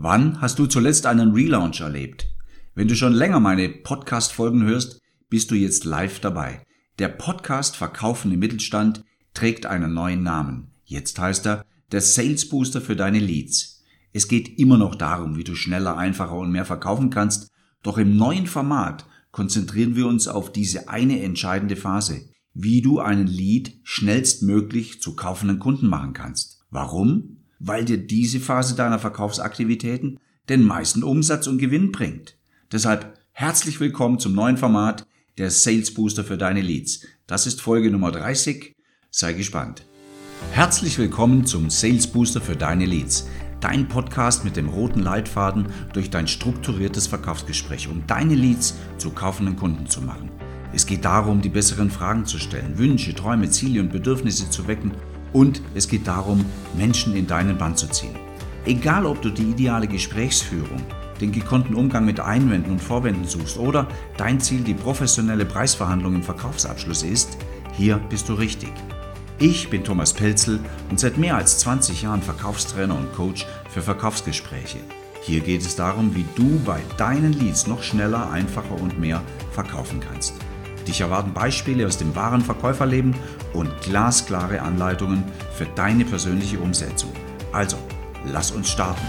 Wann hast du zuletzt einen Relaunch erlebt? Wenn du schon länger meine Podcast-Folgen hörst, bist du jetzt live dabei. Der Podcast Verkaufen im Mittelstand trägt einen neuen Namen. Jetzt heißt er der Sales Booster für deine Leads. Es geht immer noch darum, wie du schneller, einfacher und mehr verkaufen kannst, doch im neuen Format konzentrieren wir uns auf diese eine entscheidende Phase, wie du einen Lead schnellstmöglich zu kaufenden Kunden machen kannst. Warum? Weil dir diese Phase deiner Verkaufsaktivitäten den meisten Umsatz und Gewinn bringt. Deshalb herzlich willkommen zum neuen Format der Sales Booster für deine Leads. Das ist Folge Nummer 30. Sei gespannt. Herzlich willkommen zum Sales Booster für deine Leads. Dein Podcast mit dem roten Leitfaden durch dein strukturiertes Verkaufsgespräch, um deine Leads zu kaufenden Kunden zu machen. Es geht darum, die besseren Fragen zu stellen, Wünsche, Träume, Ziele und Bedürfnisse zu wecken und es geht darum, Menschen in deinen Band zu ziehen. Egal, ob du die ideale Gesprächsführung, den gekonnten Umgang mit Einwänden und Vorwänden suchst oder dein Ziel die professionelle Preisverhandlung im Verkaufsabschluss ist, hier bist du richtig. Ich bin Thomas Pelzel und seit mehr als 20 Jahren Verkaufstrainer und Coach für Verkaufsgespräche. Hier geht es darum, wie du bei deinen Leads noch schneller, einfacher und mehr verkaufen kannst. Dich erwarten Beispiele aus dem wahren Verkäuferleben und glasklare Anleitungen für deine persönliche Umsetzung. Also, lass uns starten.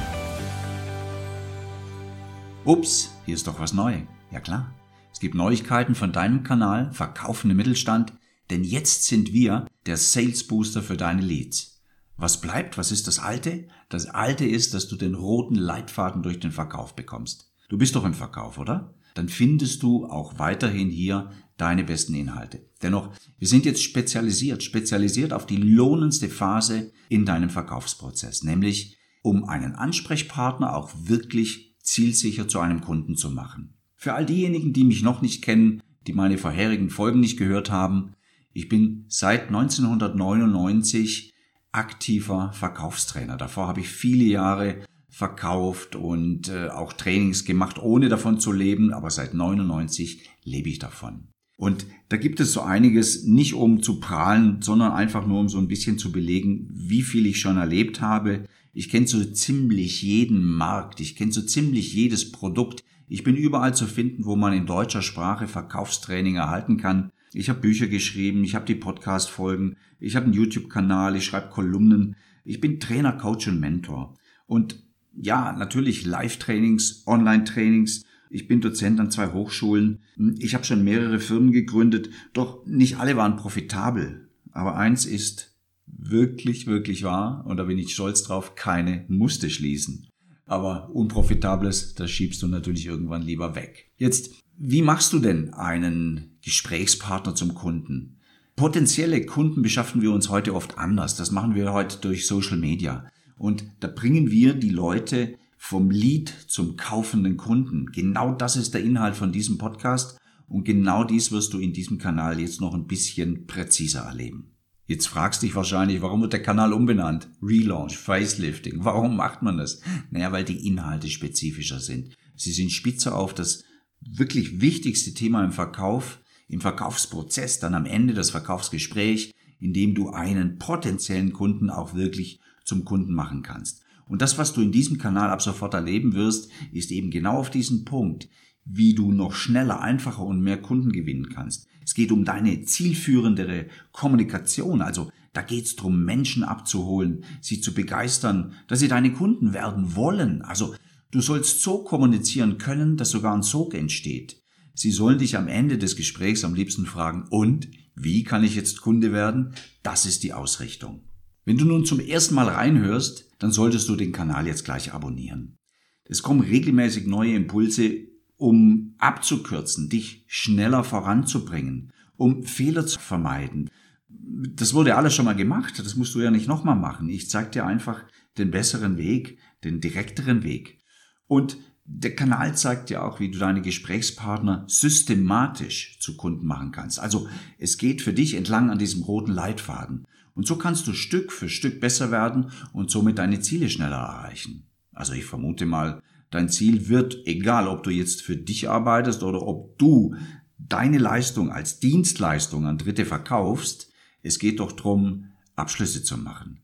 Ups, hier ist doch was neu. Ja klar. Es gibt Neuigkeiten von deinem Kanal Verkaufende Mittelstand, denn jetzt sind wir der Sales Booster für deine Leads. Was bleibt? Was ist das Alte? Das Alte ist, dass du den roten Leitfaden durch den Verkauf bekommst. Du bist doch im Verkauf, oder? Dann findest du auch weiterhin hier deine besten Inhalte. Dennoch, wir sind jetzt spezialisiert, spezialisiert auf die lohnendste Phase in deinem Verkaufsprozess, nämlich um einen Ansprechpartner auch wirklich zielsicher zu einem Kunden zu machen. Für all diejenigen, die mich noch nicht kennen, die meine vorherigen Folgen nicht gehört haben, ich bin seit 1999 aktiver Verkaufstrainer. Davor habe ich viele Jahre verkauft und äh, auch Trainings gemacht, ohne davon zu leben, aber seit 99 lebe ich davon. Und da gibt es so einiges, nicht um zu prahlen, sondern einfach nur um so ein bisschen zu belegen, wie viel ich schon erlebt habe, ich kenne so ziemlich jeden Markt, ich kenne so ziemlich jedes Produkt. Ich bin überall zu finden, wo man in deutscher Sprache Verkaufstraining erhalten kann. Ich habe Bücher geschrieben, ich habe die Podcast-Folgen, ich habe einen YouTube-Kanal, ich schreibe Kolumnen. Ich bin Trainer, Coach und Mentor. Und ja, natürlich Live-Trainings, Online-Trainings. Ich bin Dozent an zwei Hochschulen. Ich habe schon mehrere Firmen gegründet, doch nicht alle waren profitabel. Aber eins ist, wirklich, wirklich wahr, und da bin ich stolz drauf, keine musste schließen. Aber unprofitables, das schiebst du natürlich irgendwann lieber weg. Jetzt, wie machst du denn einen Gesprächspartner zum Kunden? Potenzielle Kunden beschaffen wir uns heute oft anders. Das machen wir heute durch Social Media. Und da bringen wir die Leute vom Lead zum kaufenden Kunden. Genau das ist der Inhalt von diesem Podcast. Und genau dies wirst du in diesem Kanal jetzt noch ein bisschen präziser erleben. Jetzt fragst dich wahrscheinlich, warum wird der Kanal umbenannt? Relaunch, Facelifting. Warum macht man das? Naja, weil die Inhalte spezifischer sind. Sie sind spitzer auf das wirklich wichtigste Thema im Verkauf, im Verkaufsprozess, dann am Ende das Verkaufsgespräch, in dem du einen potenziellen Kunden auch wirklich zum Kunden machen kannst. Und das, was du in diesem Kanal ab sofort erleben wirst, ist eben genau auf diesen Punkt, wie du noch schneller, einfacher und mehr Kunden gewinnen kannst. Es geht um deine zielführendere Kommunikation. Also da geht es darum, Menschen abzuholen, sie zu begeistern, dass sie deine Kunden werden wollen. Also du sollst so kommunizieren können, dass sogar ein Sog entsteht. Sie sollen dich am Ende des Gesprächs am liebsten fragen, und wie kann ich jetzt Kunde werden? Das ist die Ausrichtung. Wenn du nun zum ersten Mal reinhörst, dann solltest du den Kanal jetzt gleich abonnieren. Es kommen regelmäßig neue Impulse um abzukürzen, dich schneller voranzubringen, um Fehler zu vermeiden. Das wurde alles schon mal gemacht, das musst du ja nicht nochmal machen. Ich zeige dir einfach den besseren Weg, den direkteren Weg. Und der Kanal zeigt dir auch, wie du deine Gesprächspartner systematisch zu Kunden machen kannst. Also es geht für dich entlang an diesem roten Leitfaden. Und so kannst du Stück für Stück besser werden und somit deine Ziele schneller erreichen. Also ich vermute mal, Dein Ziel wird, egal ob du jetzt für dich arbeitest oder ob du deine Leistung als Dienstleistung an Dritte verkaufst, es geht doch drum, Abschlüsse zu machen.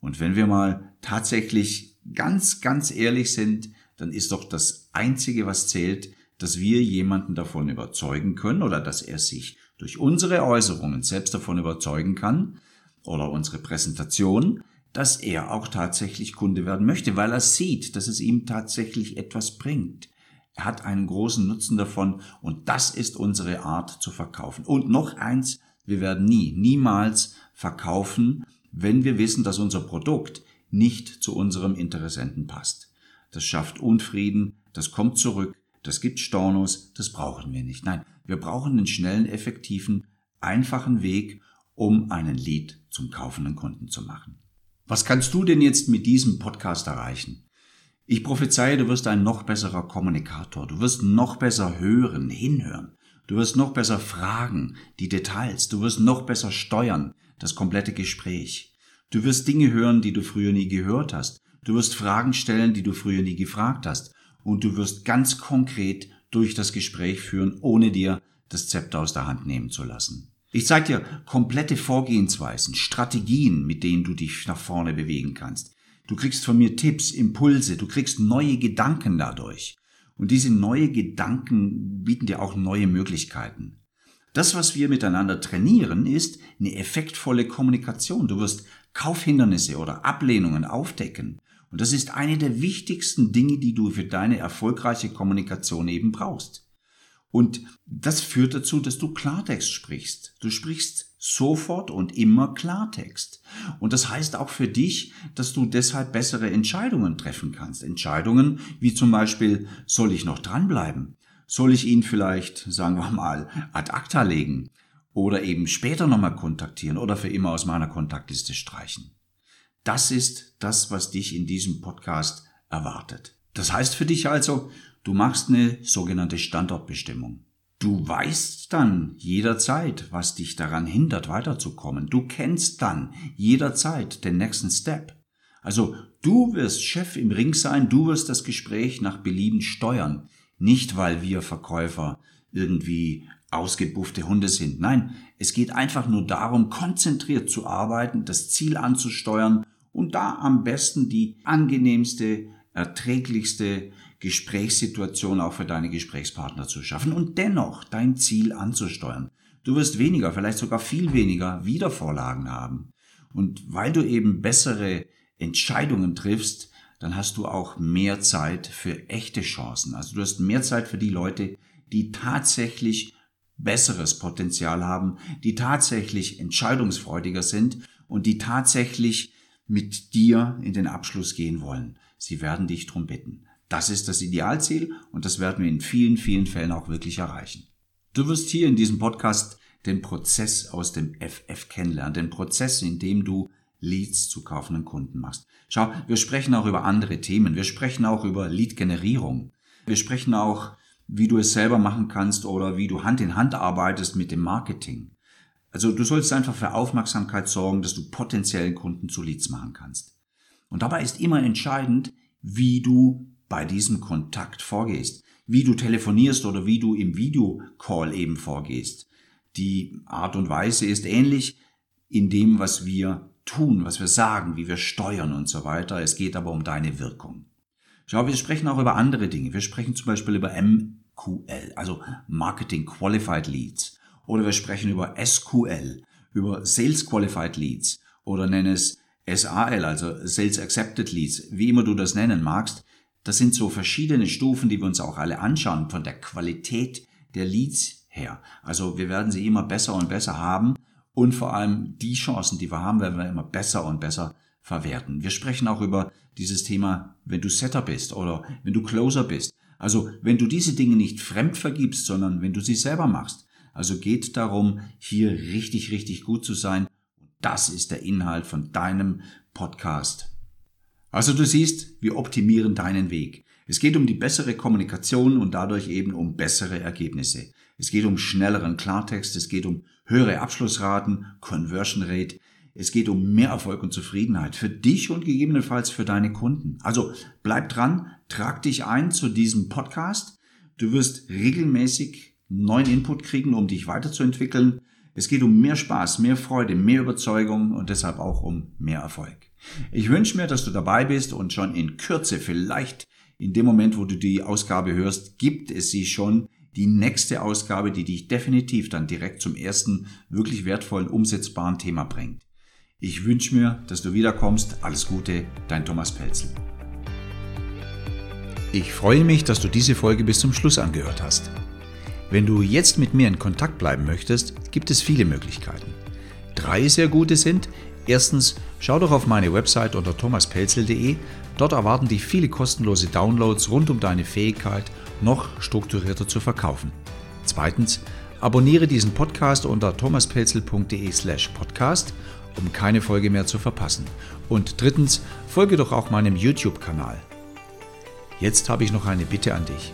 Und wenn wir mal tatsächlich ganz, ganz ehrlich sind, dann ist doch das Einzige, was zählt, dass wir jemanden davon überzeugen können oder dass er sich durch unsere Äußerungen selbst davon überzeugen kann oder unsere Präsentation, dass er auch tatsächlich Kunde werden möchte, weil er sieht, dass es ihm tatsächlich etwas bringt. Er hat einen großen Nutzen davon und das ist unsere Art zu verkaufen. Und noch eins, wir werden nie, niemals verkaufen, wenn wir wissen, dass unser Produkt nicht zu unserem Interessenten passt. Das schafft Unfrieden, das kommt zurück, das gibt Stornos, das brauchen wir nicht. Nein, wir brauchen einen schnellen, effektiven, einfachen Weg, um einen Lead zum kaufenden Kunden zu machen. Was kannst du denn jetzt mit diesem Podcast erreichen? Ich prophezeie, du wirst ein noch besserer Kommunikator, du wirst noch besser hören, hinhören, du wirst noch besser fragen, die Details, du wirst noch besser steuern, das komplette Gespräch. Du wirst Dinge hören, die du früher nie gehört hast. Du wirst Fragen stellen, die du früher nie gefragt hast und du wirst ganz konkret durch das Gespräch führen, ohne dir das Zepter aus der Hand nehmen zu lassen. Ich zeige dir komplette Vorgehensweisen, Strategien, mit denen du dich nach vorne bewegen kannst. Du kriegst von mir Tipps, Impulse, du kriegst neue Gedanken dadurch. Und diese neue Gedanken bieten dir auch neue Möglichkeiten. Das, was wir miteinander trainieren, ist eine effektvolle Kommunikation. Du wirst Kaufhindernisse oder Ablehnungen aufdecken. Und das ist eine der wichtigsten Dinge, die du für deine erfolgreiche Kommunikation eben brauchst. Und das führt dazu, dass du Klartext sprichst. Du sprichst sofort und immer Klartext. Und das heißt auch für dich, dass du deshalb bessere Entscheidungen treffen kannst. Entscheidungen wie zum Beispiel, soll ich noch dranbleiben? Soll ich ihn vielleicht, sagen wir mal, ad acta legen? Oder eben später nochmal kontaktieren oder für immer aus meiner Kontaktliste streichen? Das ist das, was dich in diesem Podcast erwartet. Das heißt für dich also, du machst eine sogenannte Standortbestimmung. Du weißt dann jederzeit, was dich daran hindert, weiterzukommen. Du kennst dann jederzeit den nächsten Step. Also du wirst Chef im Ring sein, du wirst das Gespräch nach Belieben steuern. Nicht, weil wir Verkäufer irgendwie ausgebuffte Hunde sind. Nein, es geht einfach nur darum, konzentriert zu arbeiten, das Ziel anzusteuern und da am besten die angenehmste, erträglichste Gesprächssituation auch für deine Gesprächspartner zu schaffen und dennoch dein Ziel anzusteuern. Du wirst weniger, vielleicht sogar viel weniger Wiedervorlagen haben. Und weil du eben bessere Entscheidungen triffst, dann hast du auch mehr Zeit für echte Chancen. Also du hast mehr Zeit für die Leute, die tatsächlich besseres Potenzial haben, die tatsächlich entscheidungsfreudiger sind und die tatsächlich mit dir in den Abschluss gehen wollen. Sie werden dich drum bitten. Das ist das Idealziel und das werden wir in vielen, vielen Fällen auch wirklich erreichen. Du wirst hier in diesem Podcast den Prozess aus dem FF kennenlernen, den Prozess, in dem du Leads zu kaufenden Kunden machst. Schau, wir sprechen auch über andere Themen. Wir sprechen auch über Lead-Generierung. Wir sprechen auch, wie du es selber machen kannst oder wie du Hand in Hand arbeitest mit dem Marketing. Also du sollst einfach für Aufmerksamkeit sorgen, dass du potenziellen Kunden zu Leads machen kannst. Und dabei ist immer entscheidend, wie du bei diesem Kontakt vorgehst, wie du telefonierst oder wie du im Videocall eben vorgehst. Die Art und Weise ist ähnlich in dem, was wir tun, was wir sagen, wie wir steuern und so weiter. Es geht aber um deine Wirkung. Schau, wir sprechen auch über andere Dinge. Wir sprechen zum Beispiel über MQL, also Marketing Qualified Leads. Oder wir sprechen über SQL, über Sales Qualified Leads oder nenne es SAL, also Sales Accepted Leads, wie immer du das nennen magst. Das sind so verschiedene Stufen, die wir uns auch alle anschauen von der Qualität der Leads her. Also wir werden sie immer besser und besser haben und vor allem die Chancen, die wir haben, werden wir immer besser und besser verwerten. Wir sprechen auch über dieses Thema, wenn du Setter bist oder wenn du Closer bist. Also wenn du diese Dinge nicht fremd vergibst, sondern wenn du sie selber machst. Also geht darum, hier richtig, richtig gut zu sein. Das ist der Inhalt von deinem Podcast. Also du siehst, wir optimieren deinen Weg. Es geht um die bessere Kommunikation und dadurch eben um bessere Ergebnisse. Es geht um schnelleren Klartext, es geht um höhere Abschlussraten, Conversion Rate, es geht um mehr Erfolg und Zufriedenheit für dich und gegebenenfalls für deine Kunden. Also bleib dran, trag dich ein zu diesem Podcast. Du wirst regelmäßig neuen Input kriegen, um dich weiterzuentwickeln. Es geht um mehr Spaß, mehr Freude, mehr Überzeugung und deshalb auch um mehr Erfolg. Ich wünsche mir, dass du dabei bist und schon in Kürze, vielleicht in dem Moment, wo du die Ausgabe hörst, gibt es sie schon, die nächste Ausgabe, die dich definitiv dann direkt zum ersten wirklich wertvollen, umsetzbaren Thema bringt. Ich wünsche mir, dass du wiederkommst. Alles Gute, dein Thomas Pelzel. Ich freue mich, dass du diese Folge bis zum Schluss angehört hast. Wenn du jetzt mit mir in Kontakt bleiben möchtest, gibt es viele Möglichkeiten. Drei sehr gute sind, erstens, schau doch auf meine Website unter thomaspelzel.de, dort erwarten dich viele kostenlose Downloads rund um deine Fähigkeit, noch strukturierter zu verkaufen. Zweitens, abonniere diesen Podcast unter thomaspelzel.de slash podcast, um keine Folge mehr zu verpassen. Und drittens, folge doch auch meinem YouTube-Kanal. Jetzt habe ich noch eine Bitte an dich.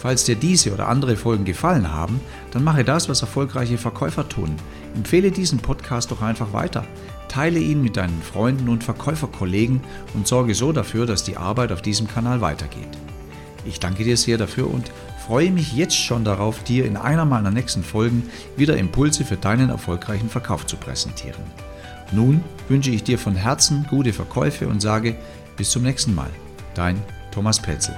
Falls dir diese oder andere Folgen gefallen haben, dann mache das, was erfolgreiche Verkäufer tun. Empfehle diesen Podcast doch einfach weiter. Teile ihn mit deinen Freunden und Verkäuferkollegen und sorge so dafür, dass die Arbeit auf diesem Kanal weitergeht. Ich danke dir sehr dafür und freue mich jetzt schon darauf, dir in einer meiner nächsten Folgen wieder Impulse für deinen erfolgreichen Verkauf zu präsentieren. Nun wünsche ich dir von Herzen gute Verkäufe und sage bis zum nächsten Mal. Dein Thomas Petzel.